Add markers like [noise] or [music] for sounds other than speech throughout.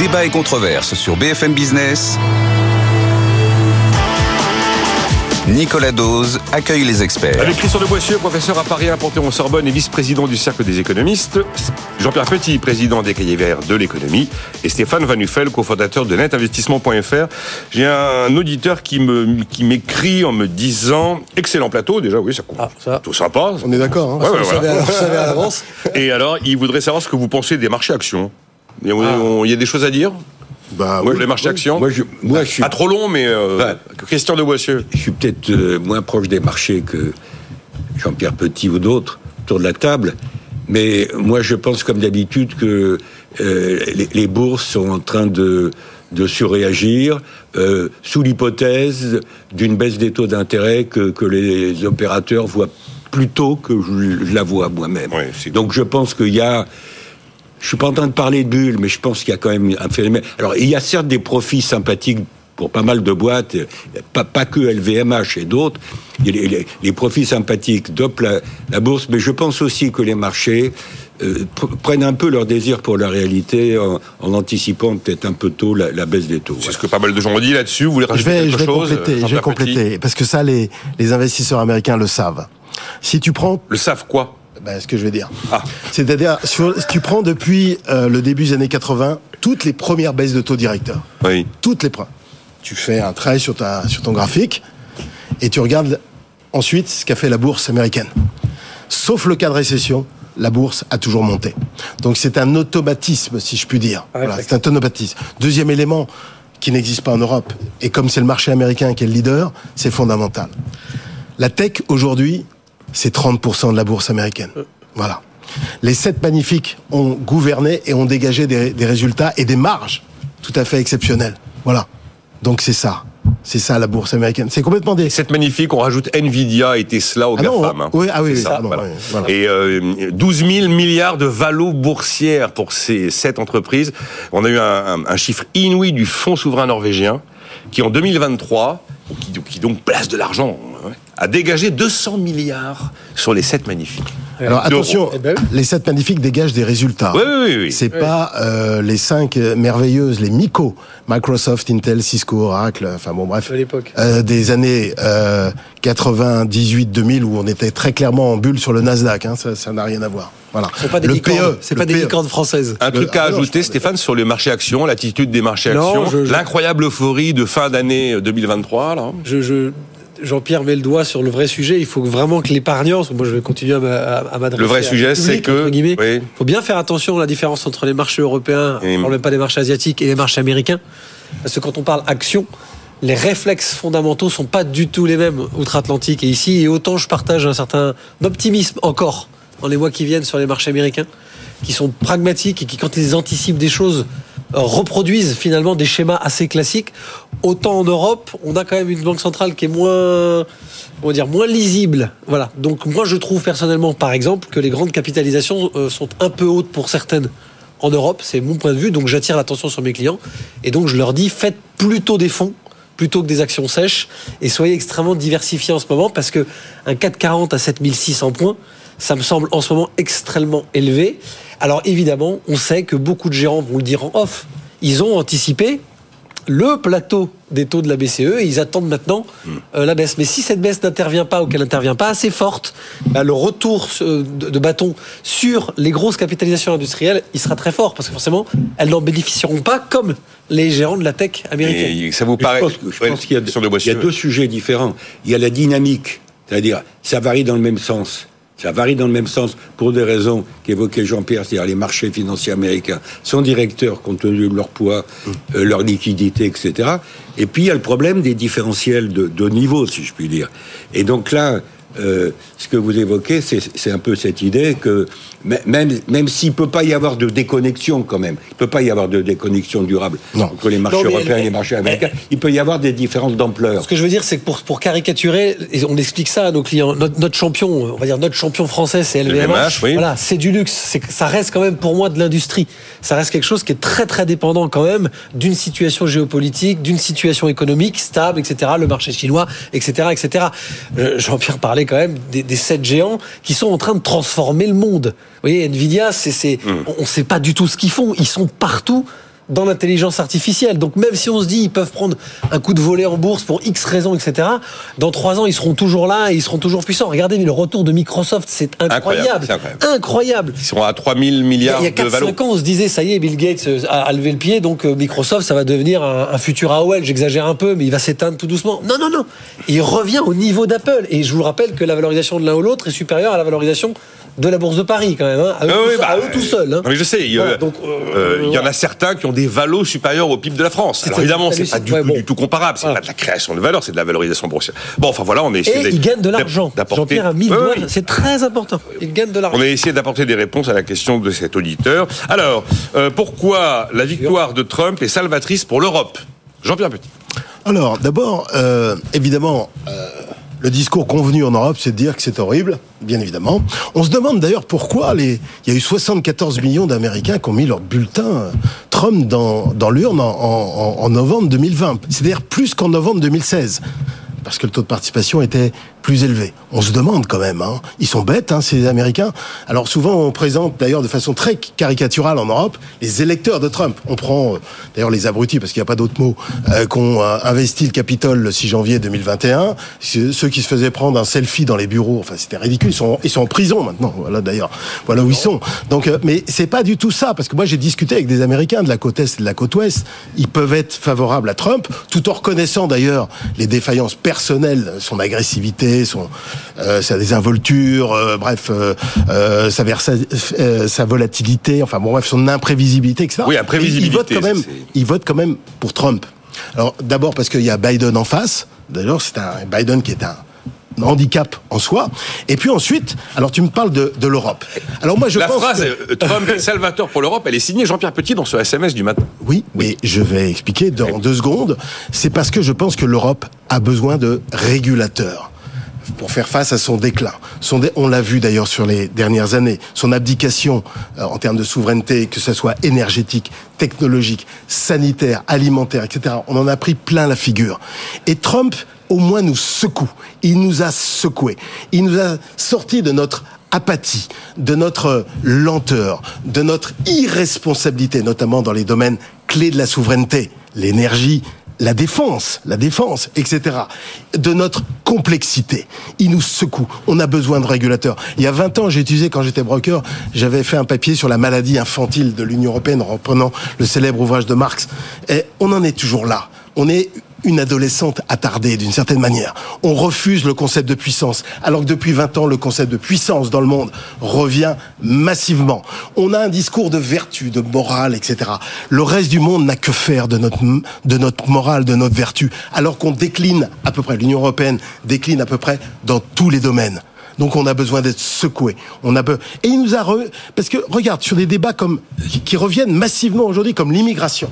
Débat et controverse sur BFM Business. Nicolas Dose accueille les experts. Avec Christian de Boissieu, professeur à Paris 1 Panthéon-Sorbonne et vice-président du Cercle des économistes, Jean-Pierre Petit, président des cahiers verts de l'économie, et Stéphane Van Nuffel, cofondateur de netinvestissement.fr. J'ai un auditeur qui me qui m'écrit en me disant excellent plateau, déjà oui, ça, Ah, ça. tout sympa. On est d'accord, hein, Ouais, ouais, voilà. à l'avance. Et alors, il voudrait savoir ce que vous pensez des marchés actions. Il y a- Ah. on- il y a des choses à dire Bah, Moi, oui. les marchés actions Moi, je, moi, je suis, Pas trop long, mais euh, Ouais. Christian de Boissieu. je suis peut-être euh, moins proche des marchés que Jean-Pierre Petit ou d'autres autour de la table. Mais moi, je pense comme d'habitude que euh, les, les bourses sont en train de, de surréagir euh, sous l'hypothèse d'une baisse des taux d'intérêt que, que les opérateurs voient plus tôt que je, je la vois moi-même. Ouais, Donc je pense qu'il y a je suis pas en train de parler de bulle, mais je pense qu'il y a quand même un phénomène. Alors, il y a certes des profits sympathiques pour pas mal de boîtes, euh, pas, pas que LVMH et d'autres. Les, les- les profits sympathiques dopent la, la bourse, mais je pense aussi que les marchés euh, pr- prennent un peu leur désir pour la réalité en, en anticipant peut-être un peu tôt la, la baisse des taux. C'est ce que pas mal de gens ont dit là-dessus. Vous voulez Je rajouter vais, quelque je vais chose compléter, je vais compléter, parce que ça, les, les investisseurs américains le savent. Si tu prends, Le savent quoi? Ben, ce que je vais dire, Ah. c'est-à-dire, si tu prends depuis euh, le début des années 80, toutes les premières baisses de taux directeurs, Oui. toutes les premières, tu fais un trait sur, ta, sur ton graphique, et tu regardes ensuite ce qu'a fait la bourse américaine. Sauf le cas de récession, la bourse a toujours monté. Donc c'est un automatisme, si je puis dire. Voilà, c'est un automatisme. Deuxième élément qui n'existe pas en Europe, et comme c'est le marché américain qui est le leader, c'est fondamental. La tech, aujourd'hui, c'est 30% de la bourse américaine. Voilà. Les sept magnifiques ont gouverné et ont dégagé des, des résultats et des marges tout à fait exceptionnelles. Voilà. Donc c'est ça. C'est ça la bourse américaine. C'est complètement des... Cette magnifique, on rajoute Nvidia et Tesla au Ah non, GAFAM. hein. oui, ah oui, oui, ça, pardon, voilà. oui, voilà. Et euh, 12 000 milliards de valos boursières pour ces sept entreprises. On a eu un, un- un chiffre inouï du fonds souverain norvégien qui, en 2023, qui, qui donc place de l'argent, a dégagé 200 milliards sur les sept magnifiques. Alors attention, Eh ben oui. les sept magnifiques dégagent des résultats. Oui, oui, oui. oui. C'est pas euh, les cinq euh, merveilleuses, les MICO, Microsoft, Intel, Cisco, Oracle, enfin bon bref, À l'époque. euh, des années euh, 98-2000 où on était très clairement en bulle sur le Nasdaq, hein, ça n'a rien à voir. Voilà. Ce sont pas des le licornes. C'est pas des PE. licornes françaises. Un truc à ah ajouter, de- Stéphane, sur le marché action, l'attitude des marchés Non, actions, je- l'incroyable euphorie de fin d'année 2023. Là. Je, je- Jean-Pierre met le doigt sur le vrai sujet. Il faut vraiment que l'épargnant, moi je vais continuer à m'a- à à m'adresser. Le vrai sujet, c'est que- entre guillemets. oui. faut bien faire attention à la différence entre les marchés européens, Et- on parle même pas des marchés asiatiques et les marchés américains. Parce que quand on parle action, les réflexes fondamentaux sont pas du tout les mêmes outre-Atlantique et ici. Et autant je partage un certain optimisme encore dans les mois qui viennent sur les marchés américains, qui sont pragmatiques et qui, quand ils anticipent des choses, reproduisent finalement des schémas assez classiques. Autant en Europe, on a quand même une banque centrale qui est moins, comment dire, moins lisible. Voilà. Donc moi, je trouve personnellement, par exemple, que les grandes capitalisations euh, sont un peu hautes pour certaines en Europe. C'est mon point de vue. Donc j'attire l'attention sur mes clients et donc je leur dis faites plutôt des fonds plutôt que des actions sèches et soyez extrêmement diversifiés en ce moment parce que un 440 à 7600 points, ça me semble en ce moment extrêmement élevé. Alors évidemment, on sait que beaucoup de gérants vont le dire en off. Ils ont anticipé le plateau des taux de la BCE et ils attendent maintenant euh, la baisse. Mais si cette baisse n'intervient pas ou qu'elle n'intervient pas assez forte, bah, le retour euh, de, de bâton sur les grosses capitalisations industrielles, il sera très fort parce que forcément, elles n'en bénéficieront pas comme les gérants de la tech américaine. Et ça vous Je paraît pense, je Ouais, pense qu'il y a, question de il y a deux sujets différents. Il y a la dynamique, c'est-à-dire ça varie dans le même sens. Ça varie dans le même sens pour des raisons qu'évoquait Jean-Pierre, c'est-à-dire les marchés financiers américains sont directeurs compte tenu de leur poids, euh, leur liquidité, etc. Et puis il y a le problème des différentiels de, de niveau, si je puis dire. Et donc là, euh, ce que vous évoquez, c'est un peu cette idée que même, même s'il ne peut pas y avoir de déconnexion quand même, il ne peut pas y avoir de déconnexion durable Non. entre les marchés Non, mais européens et les marchés américains, il peut y avoir des différences d'ampleur. Ce que je veux dire, c'est que pour, pour caricaturer, et on explique ça à nos clients, notre, notre champion, on va dire notre champion français, c'est LVMH. LVMH, oui. Voilà, c'est du luxe. Ça reste quand même pour moi de l'industrie. Ça reste quelque chose qui est très très dépendant quand même d'une situation géopolitique, d'une situation économique stable, etc. Le marché chinois, etc., etc. Euh, Jean-Pierre parlait quand même des, des sept géants qui sont en train de transformer le monde. Vous voyez, Nvidia, c'est, c'est, Hmm. on ne sait pas du tout ce qu'ils font. Ils sont partout dans l'intelligence artificielle. Donc même si on se dit ils peuvent prendre un coup de volet en bourse pour X raisons, etc., dans trois ans, ils seront toujours là et ils seront toujours puissants. Regardez, mais le retour de Microsoft, c'est incroyable. Incroyable, c'est incroyable. Incroyable. Ils seront à 3000 Il y a, milliards il y a de valo. 4-5 ans, on se disait, ça y est, Bill Gates euh, a, a levé le pied, donc euh, Microsoft, ça va devenir un, un futur AOL. J'exagère un peu, mais il va s'éteindre tout doucement. Non, non, non. Il revient au niveau d'Apple. Et je vous rappelle que la valorisation de l'un ou l'autre est supérieure à la valorisation de la bourse de Paris, quand même. hein, à, eux, Ah tout, oui, à bah, eux tout seuls. hein. Non, mais je sais, il y, a- Voilà, donc, euh, euh, il y en a certains qui ont des valos supérieurs au PIB de la France. Alors C'est- évidemment, c'est pas du, tout, du tout comparable, c'est Voilà. pas de la création de valeur, c'est de la valorisation boursière. Bon, enfin voilà, on a essayé Et de- il gagne de l'argent. d'apporter- Jean-Pierre a mis c'est très important. Il gagne de l'argent. On a essayé d'apporter des réponses à la question de cet auditeur. Alors, euh, pourquoi la victoire de Trump est salvatrice pour l'Europe? Jean-Pierre Petit. Alors, d'abord, euh, évidemment, euh, le discours convenu en Europe, c'est de dire que c'est horrible, bien évidemment. On se demande d'ailleurs pourquoi il y a eu 74 millions d'Américains qui ont mis leur bulletin euh, Trump dans, l'urne en novembre 2020. C'est-à-dire plus qu'en novembre 2016. Parce que le taux de participation était plus élevé. On se demande quand même, hein. ils sont bêtes, hein, ces Américains. Alors souvent, on présente d'ailleurs de façon très caricaturale en Europe les électeurs de Trump. On prend euh, d'ailleurs les abrutis, parce qu'il n'y a pas d'autre mot, euh, qu'ont euh, investi le Capitole le 6 janvier 2021. Ceux ceux qui se faisaient prendre un selfie dans les bureaux, enfin c'était ridicule. Ils sont, ils sont en prison maintenant. Voilà d'ailleurs, voilà où ils sont. Donc, euh, mais c'est pas du tout ça, parce que moi j'ai discuté avec des Américains de la côte est et de la côte ouest. Ils peuvent être favorables à Trump, tout en reconnaissant d'ailleurs les défaillances personnelles, son agressivité, son, euh, sa désinvolture, euh, bref, euh, euh, sa, versa- euh, sa volatilité, enfin bon bref, son imprévisibilité, etc. Oui, Et imprévisibilité, Ils votent quand même, ils votent quand même pour Trump. Alors d'abord parce qu'il y a Biden en face. D'ailleurs, c'est un Biden qui est un handicap en soi. Et puis ensuite, alors tu me parles de, de l'Europe. Alors moi je la pense phrase que- euh, Trump est salvateur pour l'Europe, elle est signée Jean-Pierre Petit dans ce SMS du matin. Oui, mais je vais expliquer dans deux secondes. C'est parce que je pense que l'Europe a besoin de régulateurs pour faire face à son déclin. Son dé- on l'a vu d'ailleurs sur les dernières années. Son abdication euh, en termes de souveraineté, que ce soit énergétique, technologique, sanitaire, alimentaire, etc. On en a pris plein la figure. Et Trump, au moins, nous secoue. Il nous a secoués. Il nous a sortis de notre apathie, de notre lenteur, de notre irresponsabilité, notamment dans les domaines clés de la souveraineté, l'énergie, la défense, la défense, etc. De notre complexité. Il nous secoue. On a besoin de régulateurs. Il y a 20 ans, j'ai utilisé, quand j'étais broker, j'avais fait un papier sur la maladie infantile de l'Union Européenne en reprenant le célèbre ouvrage de Marx. Et on en est toujours là. On est une adolescente attardée d'une certaine manière. On refuse le concept de puissance, alors que depuis 20 ans, le concept de puissance dans le monde revient massivement. On a un discours de vertu, de morale, etc. Le reste du monde n'a que faire de notre, de notre morale, de notre vertu, alors qu'on décline à peu près, l'Union européenne décline à peu près dans tous les domaines. Donc on a besoin d'être secoué. On a be... et il nous a re... parce que regarde sur des débats comme qui reviennent massivement aujourd'hui comme l'immigration,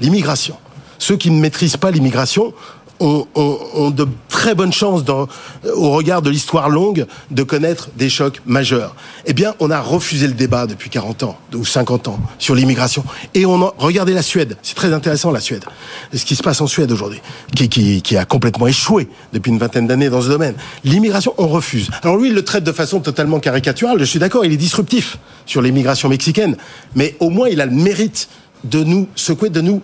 l'immigration. Ceux qui ne maîtrisent pas l'immigration ont, de très bonnes chances, dans, au regard de l'histoire longue, de connaître des chocs majeurs. Eh bien, on a refusé le débat depuis 40 ans ou 50 ans sur l'immigration. Et on a, regardez la Suède. C'est très intéressant la Suède. Ce qui se passe en Suède aujourd'hui, qui, qui, qui a complètement échoué depuis une vingtaine d'années dans ce domaine. L'immigration, on refuse. Alors lui, il le traite de façon totalement caricaturale. Je suis d'accord, il est disruptif sur l'immigration mexicaine, mais au moins il a le mérite de nous secouer, de nous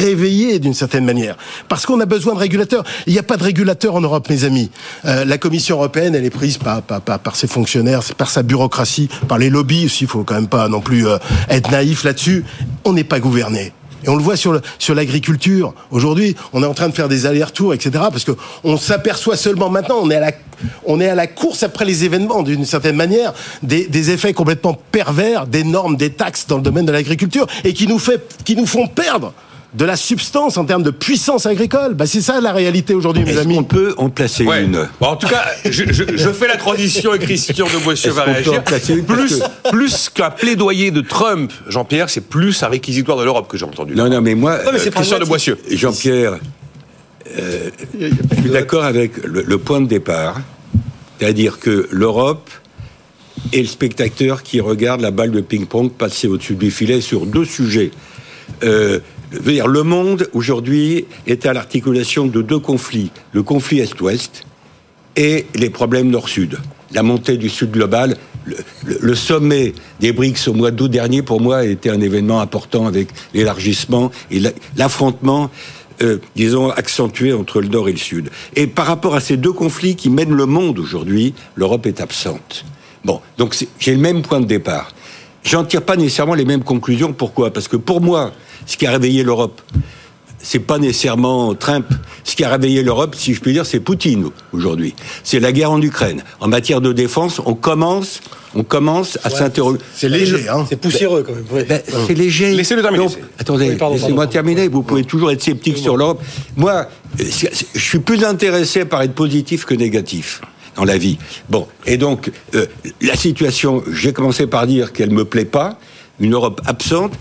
réveiller d'une certaine manière. Parce qu'on a besoin de régulateurs. Il n'y a pas de régulateurs en Europe, mes amis. Euh, la Commission européenne, elle est prise par, par, ses fonctionnaires, par sa bureaucratie, par les lobbies aussi. Il faut quand même pas non plus euh, être naïf là-dessus. On n'est pas gouverné. Et on le voit sur l'agriculture. Aujourd'hui, on est en train de faire des allers-retours, etc. Parce que on s'aperçoit seulement maintenant, on est à la, on est à la course après les événements, d'une certaine manière, des, des effets complètement pervers des normes, des taxes dans le domaine de l'agriculture et qui nous fait, qui nous font perdre de la substance, en termes de puissance agricole. Bah, c'est ça la réalité aujourd'hui, mes amis. qu'on peut en placer Ouais. une Bon, en tout cas, je, je- je fais la transition et Christian de Boissieu va réagir. Plus, que- plus qu'un plaidoyer de Trump, Jean-Pierre, c'est plus un réquisitoire de l'Europe que j'ai entendu. Non, non, mais moi, mais c'est Euh, Christian de. Boissieu. Jean-Pierre, euh, je suis d'accord avec le, le point de départ, c'est-à-dire que l'Europe est le spectateur qui regarde la balle de ping-pong passer au-dessus du filet sur deux sujets. Euh, dire, le monde aujourd'hui est à l'articulation de deux conflits le conflit Est-Ouest et les problèmes Nord-Sud. La montée du Sud global, le, sommet des BRICS au mois d'août dernier, pour moi, a été un événement important avec l'élargissement et la- l'affrontement, euh, disons, accentué entre le Nord et le Sud. Et par rapport à ces deux conflits qui mènent le monde aujourd'hui, l'Europe est absente. Bon, donc j'ai le même point de départ. J'en tire pas nécessairement les mêmes conclusions. Pourquoi? Parce que pour moi, ce qui a réveillé l'Europe, c'est pas nécessairement Trump. Ce qui a réveillé l'Europe, si je puis dire, c'est Poutine aujourd'hui. C'est la guerre en Ukraine. En matière de défense, on commence, on commence à s'interroger. C'est léger, hein. C'est poussiéreux quand même. oui. Ben, c'est léger. Laissez-le terminer. Donc, attendez, Oui, laissez-moi terminer. Vous pouvez toujours être sceptique sur l'Europe. Moi, euh, je suis plus intéressé par être positif que négatif dans la vie. Bon, et donc, euh, la situation, j'ai commencé par dire qu'elle me plaît pas, une Europe absente.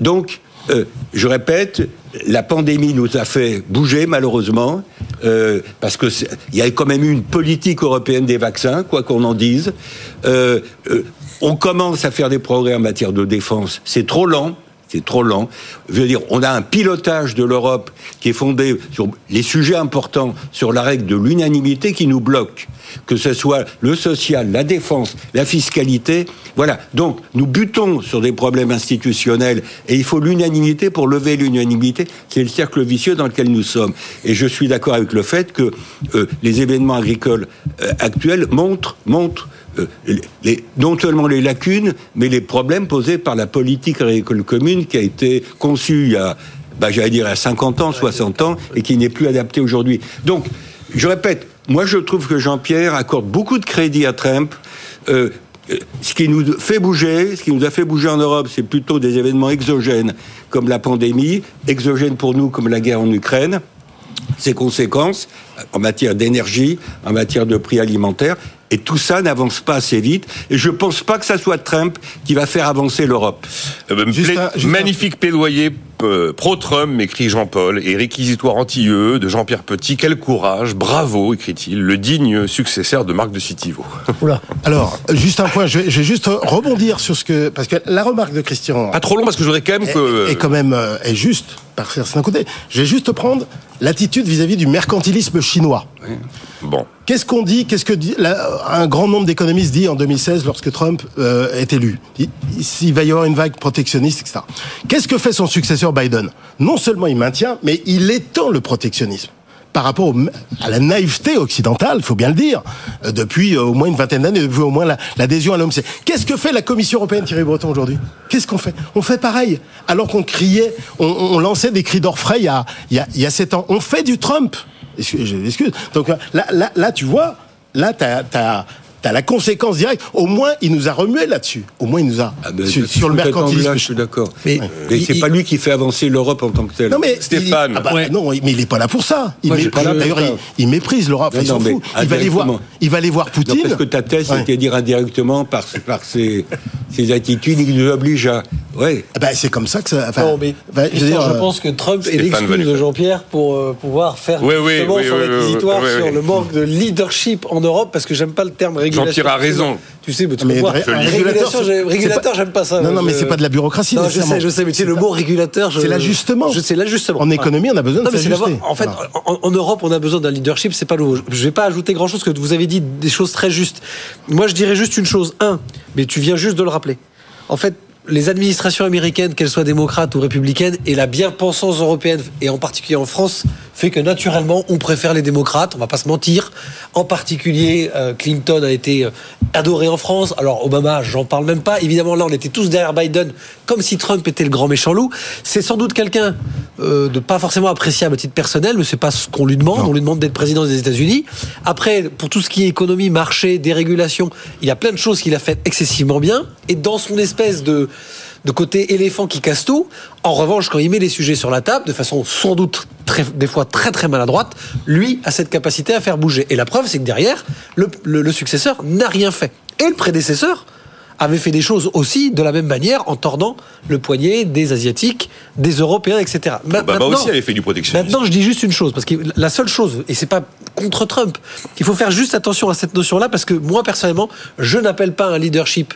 Donc, euh, je répète, la pandémie nous a fait bouger malheureusement, euh, parce que il y a quand même eu une politique européenne des vaccins, quoi qu'on en dise. On commence à faire des progrès en matière de défense. C'est trop lent. C'est trop lent. Je veux dire, on a un pilotage de l'Europe qui est fondé sur les sujets importants, sur la règle de l'unanimité qui nous bloque. Que ce soit le social, la défense, la fiscalité. Voilà. Donc, nous butons sur des problèmes institutionnels et il faut l'unanimité pour lever l'unanimité. C'est le cercle vicieux dans lequel nous sommes. Et je suis d'accord avec le fait que euh, les événements agricoles euh, actuels montrent, montrent les- non seulement les lacunes, mais les problèmes posés par la politique agricole commune qui a été conçue il y a, bah, j'allais dire, à 50 ans, 60 ans, et qui n'est plus adaptée aujourd'hui. Donc, je répète, moi je trouve que Jean-Pierre accorde beaucoup de crédit à Trump. Euh, euh, ce qui nous fait bouger, ce qui nous a fait bouger en Europe, c'est plutôt des événements exogènes comme la pandémie, exogènes pour nous comme la guerre en Ukraine ses conséquences en matière d'énergie, en matière de prix alimentaires. Et tout ça n'avance pas assez vite. Et je ne pense pas que ça soit Trump qui va faire avancer l'Europe. Euh, ben, pla- un- magnifique plaidoyer pro-Trump, m'écrit Jean-Paul, et réquisitoire anti-UE de Jean-Pierre Petit. Quel courage, bravo, écrit-il, le digne successeur de Marc de Citivo. [laughs] Oula. Alors, juste un point, je vais, je vais juste rebondir sur ce que... Parce que la remarque de Christian... Pas trop long parce que je voudrais quand même est, que. est quand même euh, est juste par certains côtés. Je vais juste prendre l'attitude vis-à-vis du mercantilisme chinois. Bon. Qu'est-ce qu'on dit Qu'est-ce que dit, un grand nombre d'économistes dit en 2016 lorsque Trump euh, est élu Il, il va y avoir une vague protectionniste, etc. Qu'est-ce que fait son successeur Biden Non seulement il maintient, mais il étend le protectionnisme par rapport à la naïveté occidentale, il faut bien le dire, euh, depuis euh, au moins une vingtaine d'années, depuis au moins la- l'adhésion à l'OMC. Qu'est-ce que fait la Commission européenne, Thierry Breton, aujourd'hui? Qu'est-ce qu'on fait? On fait pareil. Alors qu'on criait, on, lançait des cris d'orfraie il y a, il il y a sept ans. On fait du Trump. Excuse-. Donc euh, là, là, là, tu vois, là, t'as as, la conséquence directe. Au moins, il nous a remué là-dessus. Au moins, il nous a Ah ben, sur, le mercantilisme. je suis d'accord. Mais- Mais c'est pas lui qui fait avancer l'Europe en tant que tel. Non mais Stéphane. il- ah bah, Ouais. non, mais il est pas là pour ça. Il Moi, méprise- pas là D'ailleurs, pour il, ça. il méprise l'Europe. Non, il s'en non, mais fout. Il va aller voir. Il va aller voir Non, Poutine. parce que ta thèse, Ouais. c'était dire indirectement par, par ses, ses attitudes, il nous oblige à. Ouais. Ah bah, c'est comme ça que ça. enfin, Non, mais je dire, euh, pense que Trump est Stéphane l'excuse de Jean-Pierre pour euh, pouvoir faire Oui, justement oui, son oui, réquisitoire sur le manque de leadership en Europe, parce que j'aime pas le terme régulation. Jean-Pierre a raison. Tu sais, mais tu Mais ré- régulateur, j'aime pas ça. Non, non, mais Je- c'est pas de la bureaucratie, Non, je sais, je sais, mais tu sais, le mot régulateur, je- C'est l'ajustement. Je sais l'ajustement. En économie, on a besoin de Non, mais c'est s'ajuster. En fait, en Europe, on a besoin d'un leadership, c'est pas nouveau. Je vais pas ajouter grand chose, que vous avez dit des choses très justes. Moi, je dirais juste une chose. Un, mais tu viens juste de le rappeler. En fait, les administrations américaines, qu'elles soient démocrates ou républicaines, et la bien-pensance européenne, et en particulier en France, fait que naturellement, on préfère les démocrates, on va pas se mentir. En particulier, euh, Clinton a été euh, adoré en France. Alors, Obama, j'en parle même pas. Évidemment, là, on était tous derrière Biden, comme si Trump était le grand méchant loup. C'est sans doute quelqu'un euh, de pas forcément appréciable à titre personnel, mais c'est pas ce qu'on lui demande. On lui demande d'être président des États-Unis. Après, pour tout ce qui est économie, marché, dérégulation, il y a plein de choses qu'il a fait excessivement bien. Et dans son espèce de de côté éléphant qui casse tout. En revanche, quand il met les sujets sur la table, de façon sans doute très, des fois très très maladroite, lui a cette capacité à faire bouger. Et la preuve, c'est que derrière, le, le- le successeur n'a rien fait. Et le prédécesseur avait fait des choses aussi de la même manière en tordant le poignet des Asiatiques, des Européens, etc. Ma- Obama maintenant- aussi avait fait du protectionnisme. Maintenant, je dis juste une chose, parce que la seule chose, et c'est pas contre Trump, il faut faire juste attention à cette notion-là, parce que moi, personnellement, je n'appelle pas un leadership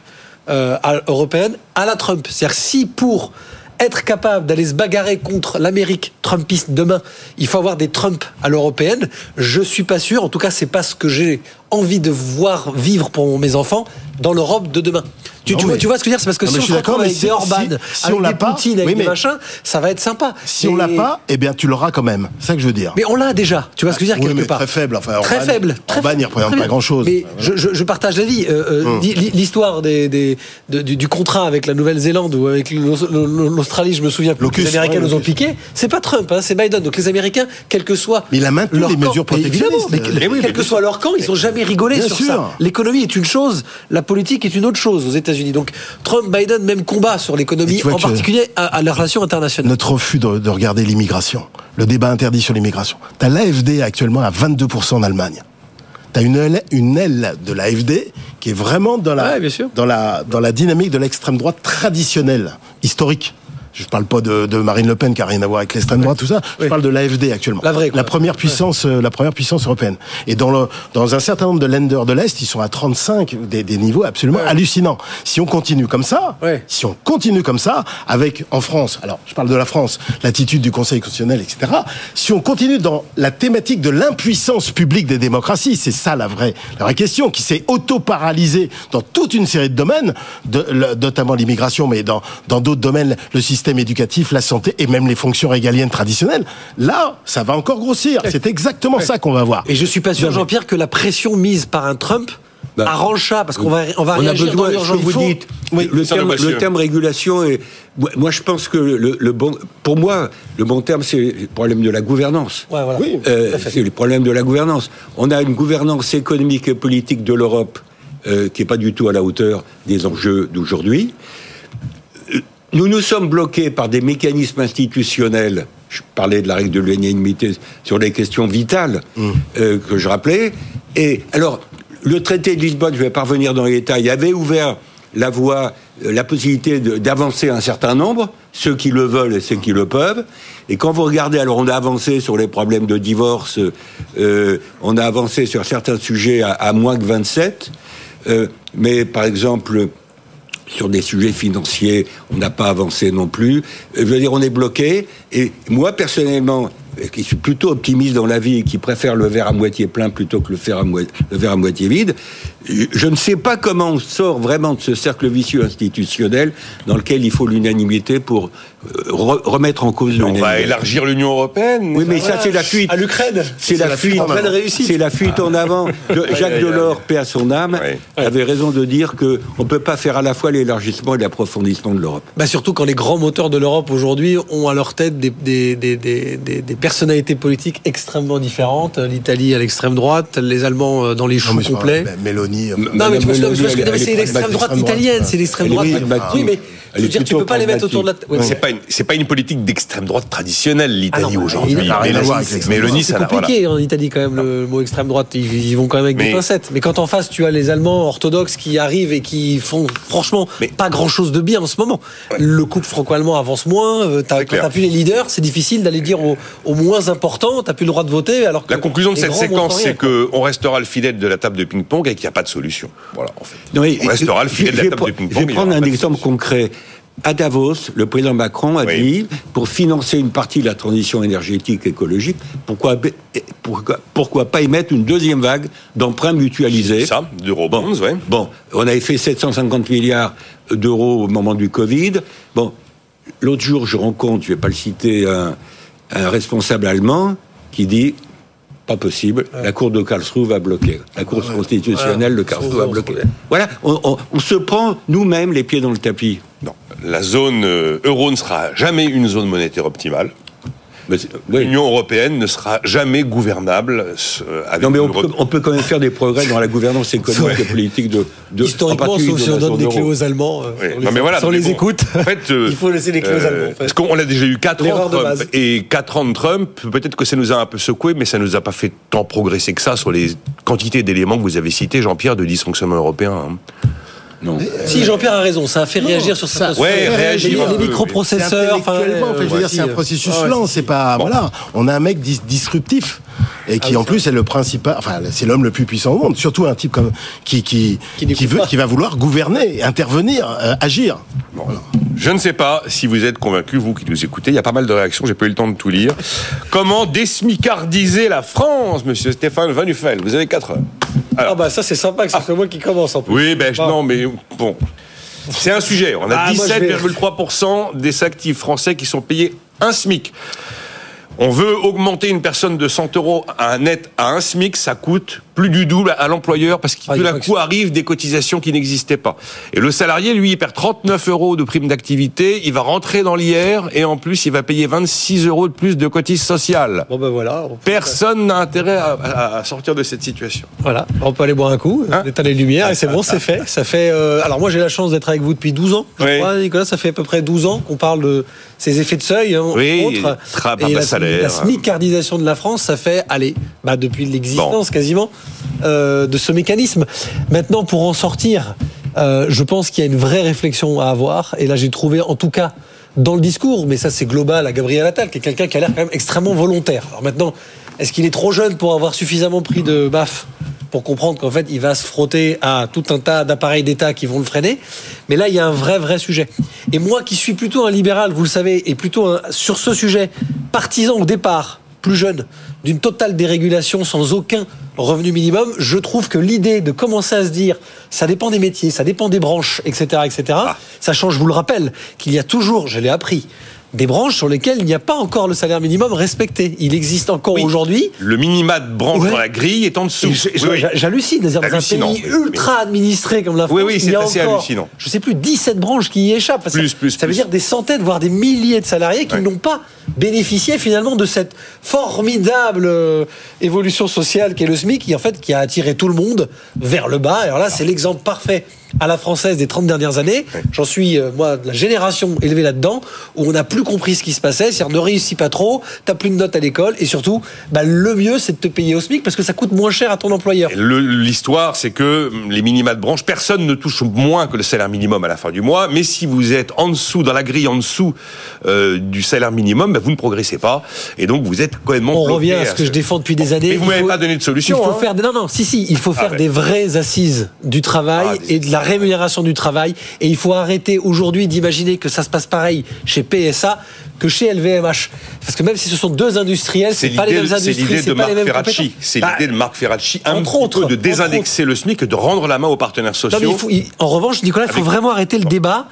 euh, à- européen à la Trump. C'est-à-dire si pour être capable d'aller se bagarrer contre l'Amérique trumpiste demain, il faut avoir des Trump à l'européenne, je suis pas sûr, en tout cas, c'est pas ce que j'ai envie de voir vivre pour mes enfants dans l'Europe de demain. Tu, tu vois, tu vois ce que je veux dire? C'est parce que Non, si on se retrouve avec si- des Orban, si- si avec on des pas- Poutine, avec oui, des mais- machins, ça va être sympa. Si on l'a Et- pas, eh bien, tu l'auras quand même. C'est ça que je veux dire. mais on l'a déjà, tu vois ce que je veux dire Oui, quelque mais part. très faible, enfin, très Orban- faible. Très Orban, il faible. représente Très pas grand-chose. Mais je, je- je partage l'avis. Euh, euh, Hum. L'histoire des, des- de- du, du contrat avec la Nouvelle-Zélande ou avec l'Aus- l'Australie, je me souviens plus. que Les Américains nous ont piqué. C'est pas Trump, hein, c'est Biden. Donc les Américains, quel que soit Mais il a maintenu leur les camp- mesures Mais évidemment, protectionnistes. mais Mais oui, quel que soit leur camp, ils ont jamais rigolé Bien sur sûr. ça. L'économie est une chose, la politique est une autre chose aux États-Unis. Donc Trump, Biden, même combat sur l'économie, en particulier à, à la relation internationale. Notre refus de, de regarder l'immigration, le débat interdit sur l'immigration. T'as l'AFD actuellement à 22% en Allemagne. T'as une aile, une aile de l'AFD qui est vraiment dans la, Ouais, bien dans la, dans la dynamique de l'extrême droite traditionnelle, historique. Je parle pas de, de Marine Le Pen qui a rien à voir avec l'extrême droite, tout ça. Je Oui. parle de l'AFD actuellement. La vraie, quoi. première puissance, euh, la première puissance européenne. Et dans le, dans un certain nombre de lenders de l'Est, ils sont à 35, des, des niveaux absolument hallucinants. Si on continue comme ça, Ouais. si on continue comme ça, avec en France, alors je parle de la France, l'attitude du Conseil constitutionnel, etc. Si on continue dans la thématique de l'impuissance publique des démocraties, c'est ça la vraie, la vraie question, qui s'est auto-paralysée dans toute une série de domaines, de- le- notamment l'immigration, mais dans dans d'autres domaines, le système éducatif, la santé et même les fonctions régaliennes traditionnelles. Là, ça va encore grossir. C'est exactement ça qu'on va voir. Et je suis pas sûr, Jean-Pierre, que la pression mise par un Trump Bah, arrange ça, parce qu'on va, on va On a réagir dans besoin, l'urgence. vous faut- dites, le, terme, le régulation est. moi- je pense que le, le bon. Pour moi, le bon terme, c'est le problème de la gouvernance. Ouais, voilà. Oui. Euh, c'est le problème de la gouvernance. On a une gouvernance économique et politique de l'Europe euh, qui n'est pas du tout à la hauteur des enjeux d'aujourd'hui. Nous nous sommes bloqués par des mécanismes institutionnels. Je parlais de la règle de l'unanimité sur les questions vitales euh, que je rappelais. Et alors, le traité de Lisbonne, je vais pas revenir dans les détails, avait ouvert la voie, euh, la possibilité d'avancer un certain nombre, ceux qui le veulent et ceux qui le peuvent. Et quand vous regardez, alors on a avancé sur les problèmes de divorce, euh, on a avancé sur certains sujets à, à moins que 27, euh, mais par exemple, sur des sujets financiers, on n'a pas avancé non plus. Je veux dire, on est bloqué. Et moi, personnellement, euh, qui suis plutôt optimiste dans la vie et qui préfère le verre à moitié plein plutôt que le, fer à moi- le verre à moitié vide, je- ne sais pas comment on sort vraiment de ce cercle vicieux institutionnel dans lequel il faut l'unanimité pour euh, re- remettre en cause On va l'unanimité. élargir l'Union européenne. Oui, mais ça, c'est la fuite. À l'Ukraine. C'est la, fuite. C'est la fuite en avant. Jacques. Delors, paix à son âme, Ouais. avait raison de dire que on peut pas faire à la fois l'élargissement et l'approfondissement de l'Europe. Bah surtout quand les grands moteurs de l'Europe aujourd'hui ont à leur tête des, des, des, des, des- des personnalités politiques extrêmement différentes. L'Italie à l'extrême droite, les Allemands euh, dans les choux pas- euh, Non, mais tu ce que- c'est est l'extrême droite Extrême italienne, c'est l'extrême droite. Oui, mais je veux dire, tu peux pas les mettre autour de la. Ouais, C'est pas une, c'est pas une politique d'extrême droite traditionnelle l'Italie Ah non, aujourd'hui. Mélanie, C'est compliqué en Italie quand même le mot extrême droite. Ils, ils vont quand même avec des pincettes. Mais quand en face tu as les Allemands orthodoxes qui arrivent et qui font franchement Mais- pas grand chose de bien en ce moment. Le couple franco-allemand avance moins. euh, quand clair. t'as plus les leaders, c'est difficile d'aller dire aux, aux moins importants, t'as plus le droit de voter. Alors que La conclusion de cette séquence, c'est quoi. que on restera le fidèle de la table de ping-pong et qu'il n'y a pas de solution. Voilà, en fait. Non, On restera le filet de la table pre- ping-pong. Je vais prendre un exemple concret. À Davos, le président Macron a Oui. dit, pour financer une partie de la transition énergétique écologique, pourquoi, pourquoi, pourquoi pas y mettre une deuxième vague d'emprunts mutualisés? Ça, d'eurobonds, ouais. Bon, on avait fait 750 milliards d'euros au moment du Covid. Bon, l'autre jour, je rencontre, je vais pas le citer, un, un responsable allemand qui dit pas possible. La Cour de Karlsruhe va bloquer. La Cour constitutionnelle de Karlsruhe va bloquer. Voilà, on, on- on se prend nous-mêmes les pieds dans le tapis. Non. La zone euh, euro ne sera jamais une zone monétaire optimale. Oui. L'Union européenne ne sera jamais gouvernable euh, avec Non, mais on peut, on peut quand même faire des progrès dans la gouvernance économique et politique de, de en Historiquement, sauf si on donne des clés aux Allemands. euh, Oui. on Non, les- mais voilà, si on mais les bon, écoute. En fait, euh, Il faut laisser les clés aux Allemands, en fait. Parce qu'on a déjà eu 4 ans de Trump. base. Et 4 ans de Trump, peut-être que ça nous a un peu secoué, mais ça nous a pas fait tant progresser que ça sur les quantités d'éléments que vous avez cités, Jean-Pierre, de dysfonctionnement européen. hein. Non. Si Jean-Pierre a raison, ça a fait réagir sur ça- sujets. réagir Les- les, microprocesseurs. enfin, Intellectuellement, en fait, je veux euh, dire, c'est un ouais. processus Ouais, lent. C'est pas voilà. On a un mec dis- disruptif et qui en plus est le principal. Enfin, c'est l'homme le plus puissant au monde. Surtout un type comme qui qui Qui veut pas. qui va vouloir gouverner, intervenir, euh, agir. Je ne sais pas si vous êtes convaincus, vous qui nous écoutez. Il y a pas mal de réactions, j'ai pas eu le temps de tout lire. Comment désmicardiser la France, monsieur Stéphane Van Uffel Vous avez 4 heures. Ah bah ça c'est sympa que ce soit moi qui commence en plus. Oui, ben non, mais bon. C'est un sujet. On a Ah, moi, je vais- 17,3% des actifs français qui sont payés un SMIC. On veut augmenter une personne de 100 euros à un net à un SMIC, ça coûte plus du double à l'employeur parce qu'il Ah, tout d'un que coup arrivent des cotisations qui n'existaient pas. Et le salarié, lui, il perd 39 euros de prime d'activité, il va rentrer dans l'IR et en plus, il va payer 26 euros de plus de cotises sociales. Bon ben voilà. on- Personne n'a intérêt à, à- à sortir de cette situation. Voilà, on peut aller boire un coup, Hein éteindre les lumières et c'est bon, c'est fait. Ça fait. euh, alors moi j'ai la chance d'être avec vous depuis 12 ans. Je Oui. crois, Nicolas, ça fait à peu près 12 ans qu'on parle de ces effets de seuil. hein, Oui, tra- Et la, salaire. la smicardisation de la France, ça fait, allez, bah, depuis l'existence quasiment euh, de ce mécanisme. Maintenant, pour en sortir, euh, je pense qu'il y a une vraie réflexion à avoir. Et là, j'ai trouvé, en tout cas, dans le discours, mais ça c'est global à Gabriel Attal, qui est quelqu'un qui a l'air quand même extrêmement volontaire. Alors maintenant, est-ce qu'il est trop jeune pour avoir suffisamment pris de baffe pour comprendre qu'en fait, il va se frotter à tout un tas d'appareils d'État qui vont le freiner? Mais là, il y a un vrai, vrai sujet. Et moi, qui suis plutôt un libéral, vous le savez, et plutôt sur ce sujet, partisan au départ, plus jeune, d'une totale dérégulation sans aucun revenu minimum, je trouve que l'idée de commencer à se dire, ça dépend des métiers, ça dépend des branches, etc., etc., sachant, je vous le rappelle, qu'il y a toujours, je l'ai appris, des branches sur lesquelles il n'y a pas encore le salaire minimum respecté. Il existe encore Oui. aujourd'hui Le minima de branche Ouais. dans la grille est en dessous. je- Oui, oui. J'hallucine. C'est-à-dire, Dans un pays ultra administré comme la France, Oui, oui, il c'est y a assez encore, hallucinant. je sais plus, 17 branches qui y échappent. Enfin, Plus, ça, plus, ça veut plus. dire des centaines, voire des milliers de salariés qui Ouais. n'ont pas bénéficié finalement de cette formidable euh, évolution sociale qu'est le SMIC, qui en fait qui a attiré tout le monde vers le bas. Alors là, c'est l'exemple parfait à la française des 30 dernières années. J'en suis, euh, moi, de la génération élevée là-dedans, où on n'a plus compris ce qui se passait. C'est-à-dire, ne réussis pas trop, t'as plus de notes à l'école, et surtout, bah, le mieux, c'est de te payer au SMIC parce que ça coûte moins cher à ton employeur. L'histoire, c'est que hum, les minima de branche, personne ne touche moins que le salaire minimum à la fin du mois. Mais si vous êtes en dessous, dans la grille en dessous euh, du salaire minimum, bah, vous ne progressez pas. Et donc, vous êtes complètement On revient à ce que je défends depuis des années. Mais vous Il m'avez pas donné de solution. Il faut hein. faire des, non non si si il faut faire ouais. des vraies assises du travail Ah, des- et de la rémunération du travail et il faut arrêter aujourd'hui d'imaginer que ça se passe pareil chez PSA que chez LVMH parce que même si ce sont deux industriels C'est pas les l'idée mêmes c'est industries l'idée de c'est pas les Marc mêmes Ferracci. C'est l'idée de Marc Ferracci, un entre autres, peu de entre désindexer le SMIC et de rendre la main aux partenaires non, mais sociaux. il faut- il- en revanche Nicolas il faut Avec- vraiment arrêter le débat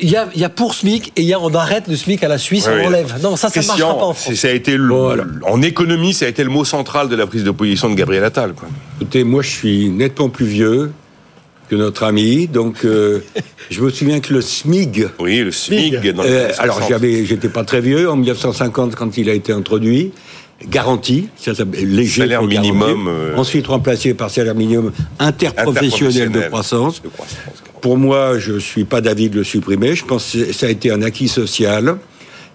il y, a, il y a pour SMIC et il y a on arrête le SMIC à la Suisse, Oui, on enlève. Non, ça, ça ne marchera pas en France. Ça a été le- en économie, ça a été le mot central de la prise de position de Gabriel Attal. Quoi. Écoutez, moi, je suis nettement plus vieux que notre ami, donc euh, [laughs] je me souviens que le SMIG. Oui, le dans les euh, alors, 60. j'avais, j'étais pas très vieux en 1950 quand il a été introduit. Garanti, ça s'appelle léger. Salaire minimum, euh, Ensuite remplacé par salaire minimum interprofessionnel de croissance. De croissance. Pour moi, je suis pas d'avis de le supprimer. Je pense que ça a été un acquis social.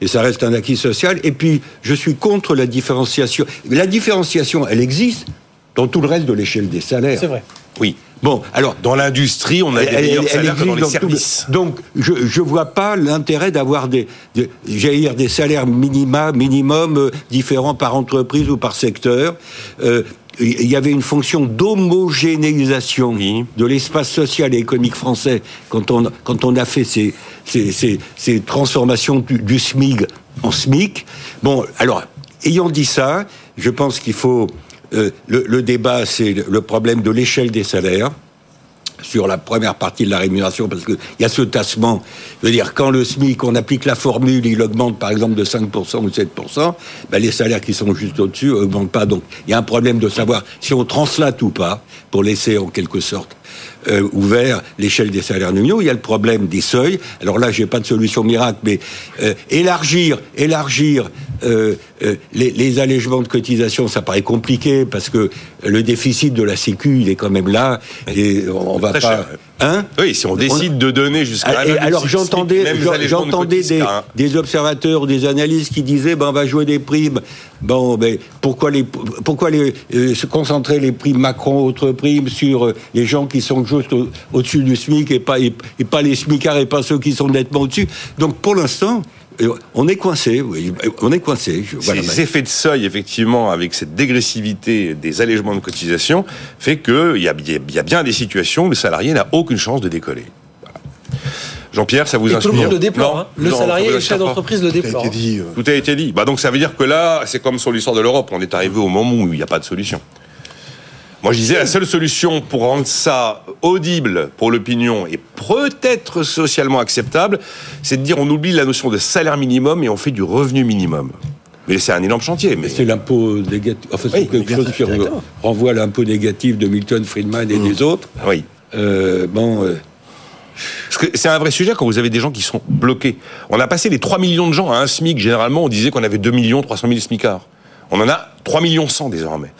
Et ça reste un acquis social. Et puis, je suis contre la différenciation. La différenciation, elle existe dans tout le reste de l'échelle des salaires. C'est vrai. Oui. Bon, alors, Dans l'industrie, on a des elle- meilleurs elle- elle salaires que dans les le- services. Donc, je je vois pas l'intérêt d'avoir des, des j'allais dire des salaires minima, minimum euh, différents par entreprise ou par secteur. Euh, il y avait une fonction d'homogénéisation Oui. de l'espace social et économique français quand on quand on a fait ces ces, ces, ces transformations du, du SMIG en SMIC. Bon, alors ayant dit ça, je pense qu'il faut le, le débat, c'est le problème de l'échelle des salaires. sur la première partie de la rémunération, parce qu'il y a ce tassement. Je veux dire, quand le SMIC, on applique la formule, il augmente par exemple de 5% ou 7%, ben les salaires qui sont juste au-dessus augmentent pas. Donc il y a un problème de savoir si on translate ou pas, pour laisser en quelque sorte euh, ouvert l'échelle des salaires nominaux. Il y a le problème des seuils. Alors là, j'ai pas de solution miracle, mais euh, élargir, élargir euh, les, les allègements de cotisation, ça paraît compliqué parce que le déficit de la Sécu, il est quand même là et on va pas. cher. Hein Oui, si on décide de donner jusqu'à alors j'entendais, j'entendais des, hein. des observateurs, des analystes qui disaient ben on va jouer des primes. Bon, ben pourquoi les pourquoi les euh, se concentrer les primes Macron autres primes sur euh, les gens qui sont juste au- au-dessus du SMIC et pas et, et pas les smicards et pas ceux qui sont nettement au-dessus? Donc pour l'instant, on est coincé. oui, on est coincé. Je- voilà, Ces effets de seuil, effectivement, avec cette dégressivité des allègements de cotisation, fait qu'il y y a bien des situations où le salarié n'a aucune chance de décoller. Jean-Pierre, ça vous Et tout inspire le monde le déplore. Non hein. Le Non, salarié et le chef d'entreprise le été dit. euh, Tout a été dit. Bah donc ça veut dire que là, c'est comme sur l'histoire de l'Europe, on est arrivé au moment où il n'y a pas de solution. Moi, je disais, la seule solution pour rendre ça audible pour l'opinion et peut-être socialement acceptable, c'est de dire on oublie la notion de salaire minimum et on fait du revenu minimum. Mais c'est un énorme chantier. Mais C'est l'impôt négatif. Enfin, c'est Oui, quelque chose qui renvoie à l'impôt négatif de Milton Friedman et Mmh. des autres. oui. Euh, bon, euh, Parce que c'est un vrai sujet quand vous avez des gens qui sont bloqués. On a passé les 3 millions de gens à un SMIC. Généralement, on disait qu'on avait 2 millions 300 000 SMICards. On en a 3 millions 100 désormais.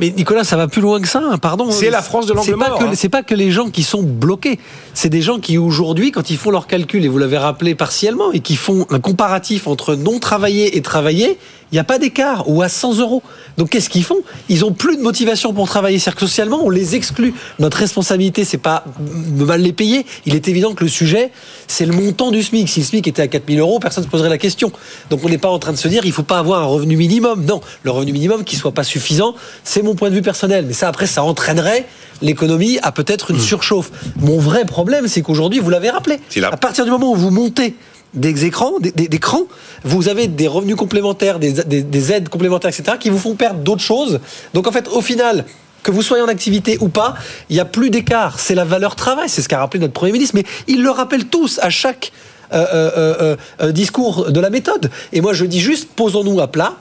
Mais Nicolas, ça va plus loin que ça, hein, pardon. C'est la France de l'angle C'est pas mort, que- hein. C'est pas que les gens qui sont bloqués. C'est des gens qui aujourd'hui, quand ils font leurs calculs, et vous l'avez rappelé partiellement, et qui font un comparatif entre non travaillé et travaillé, il n'y a pas d'écart, ou à 100 euros. Donc qu'est-ce qu'ils font? Ils ont plus de motivation pour travailler. C'est-à-dire que socialement, on les exclut. Notre responsabilité, c'est pas de mal les payer. Il est évident que le sujet, c'est le montant du SMIC. Si le SMIC était à 4000 euros, personne ne se poserait la question. Donc on n'est pas en train de se dire, il faut pas avoir un revenu minimum. Non, le revenu minimum qui soit pas suffisant, c'est mon point de vue personnel. Mais ça, après, ça entraînerait l'économie à peut-être une surchauffe. Mon vrai problème, c'est qu'aujourd'hui, vous l'avez rappelé, à partir du moment où vous montez des écrans, des, des- des crans, vous avez des revenus complémentaires, des, des- des aides complémentaires, etc., qui vous font perdre d'autres choses. Donc en fait, au final, que vous soyez en activité ou pas, il n'y a plus d'écart. C'est la valeur travail, c'est ce qu'a rappelé notre Premier ministre. Mais ils le rappellent tous à chaque euh, euh, euh, discours de la méthode. Et moi, je dis juste, posons-nous à plat.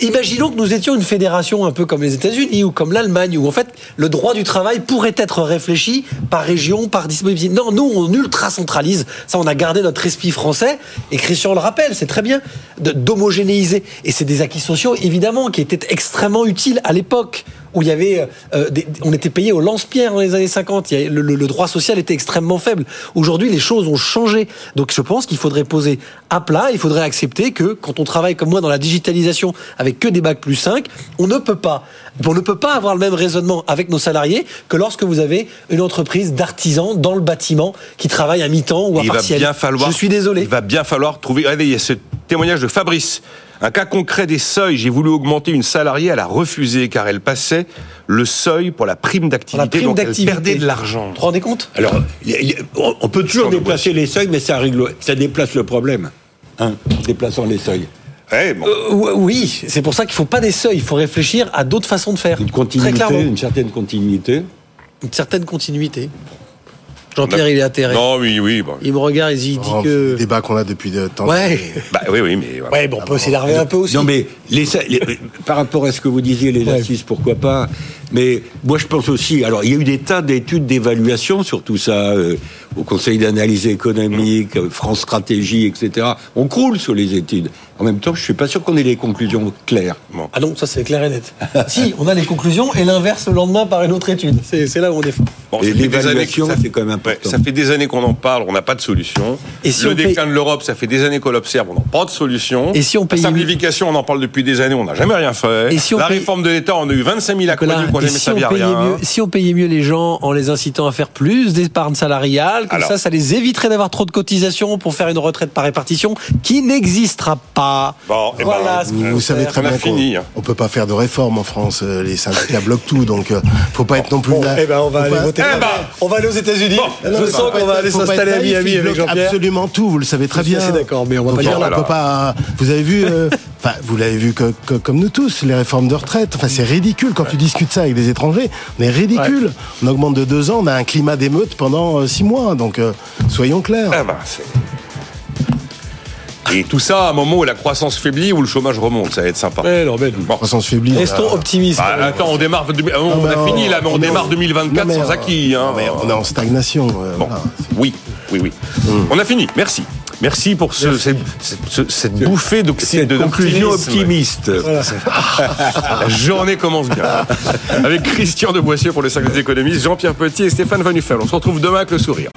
Imaginons que nous étions une fédération un peu comme les États-Unis ou comme l'Allemagne, où en fait le droit du travail pourrait être réfléchi par région, par dispositif. Non, nous on ultra centralise. Ça, on a gardé notre esprit français. Et Christian le rappelle, c'est très bien d'homogénéiser. Et c'est des acquis sociaux évidemment qui étaient extrêmement utiles à l'époque où il y avait, euh, des- on était payé au lance-pierre dans les années 50. Il y a- le, droit social était extrêmement faible. Aujourd'hui, les choses ont changé. Donc, je pense qu'il faudrait poser à plat. Il faudrait accepter que quand on travaille comme moi dans la digitalisation que des bacs plus 5, on ne peut pas, on ne peut pas avoir le même raisonnement avec nos salariés que lorsque vous avez une entreprise d'artisans dans le bâtiment qui travaille à mi-temps ou à il va partiel. bien falloir. Je suis désolé. Il va bien falloir trouver. Regardez, il y a ce témoignage de Fabrice. Un cas concret des seuils. J'ai voulu augmenter une salariée, elle a refusé car elle passait le seuil pour la prime d'activité. prime Donc elle d'activité. perdait de l'argent. Vous vous rendez compte? Alors, on peut toujours déplacer les seuils, mais ça, règle, ça déplace le problème. Hein, déplaçant les seuils. Ouais, bon. Euh, Oui, c'est pour ça qu'il ne faut pas des seuils. Il faut réfléchir à d'autres façons de faire. Une continuité, une certaine continuité. Une certaine continuité. Jean-Pierre, il est atterré. Non, oui, oui. Bon. Il me regarde, il dit Oh, que. Le débat qu'on a depuis de temps. Ouais. Bah, oui, oui, mais. voilà. Ouais, bon, on peut s'énerver un peu aussi. Non, mais les, sa- les- par rapport à ce que vous disiez, les Ouais. assises, pourquoi pas Mais moi, je pense aussi. Alors, il y a eu des tas d'études d'évaluation sur tout ça, euh, au Conseil d'analyse économique, euh, France Stratégie, etc. On croule sur les études. En même temps, je suis pas sûr qu'on ait les conclusions claires. Ah non, ça c'est clair et net. [laughs] si, on a les conclusions et l'inverse le lendemain par une autre étude. C'est là où on est fort. Bon, Et ça fait l'évaluation, ça- quand même important. ça fait des années qu'on en parle, on n'a pas de solution. Et si le paye- déclin de l'Europe, ça fait des années qu'on l'observe, on n'a pas de solution. Et si on La payait- simplification, on en parle depuis des années, on n'a jamais rien fait. Et si on La paye- réforme de l'État, on a eu 25 000 Nicolas, aquaducs, on n'a et jamais si on, servi à payait rien. mieux, si on payait mieux les gens en les incitant à faire plus d'épargne salariale, comme Alors. ça, ça les éviterait d'avoir trop de cotisations pour faire une retraite par répartition qui n'existera pas. Bon, eh ben, voilà ce qu'il Vous, vous savez très on bien qu'on fini, hein. on peut pas faire de réforme en France. euh, Les syndicats bloquent tout, donc euh, faut pas être non plus. Bon, là- eh ben, on va aller pas- voter. Eh ben. On va aller aux États-Unis. Je sens qu'on va aller s'installer à Miami avec Jean-Pierre. Absolument tout, vous le savez très Je suis bien. d'accord, mais on va Donc, pas dire on là. peut pas. Vous avez vu, euh, enfin, vous l'avez vu que- que- comme nous tous, les réformes de retraite. Enfin, c'est ridicule quand tu discutes ça avec des étrangers. On est ridicule. On augmente de deux ans, on a un climat d'émeute pendant euh, six mois. Donc, euh, soyons clairs. Ah bah, c'est- Et tout ça à un moment où la croissance faiblit, où le chômage remonte, ça va être sympa. Mais non, mais non. Bon. Croissance faiblit. Restons euh, optimistes. Bah, attends, on démarre. on Ah, a bah, fini là, mais on, démarre 2024 Non, mais, sans euh, acquis. Hein. non, mais on est en stagnation. euh, Bon, voilà. oui, oui, oui. On a fini. Merci. Merci pour ce, cette, cette- cette bouffée Cette conclusion d'optimisme. optimiste. [laughs] La journée commence bien. Avec Christian de Boissieu pour le Cercle des économistes, Jean-Pierre Petit et Stéphane Van Nuffel. On se retrouve demain avec le sourire.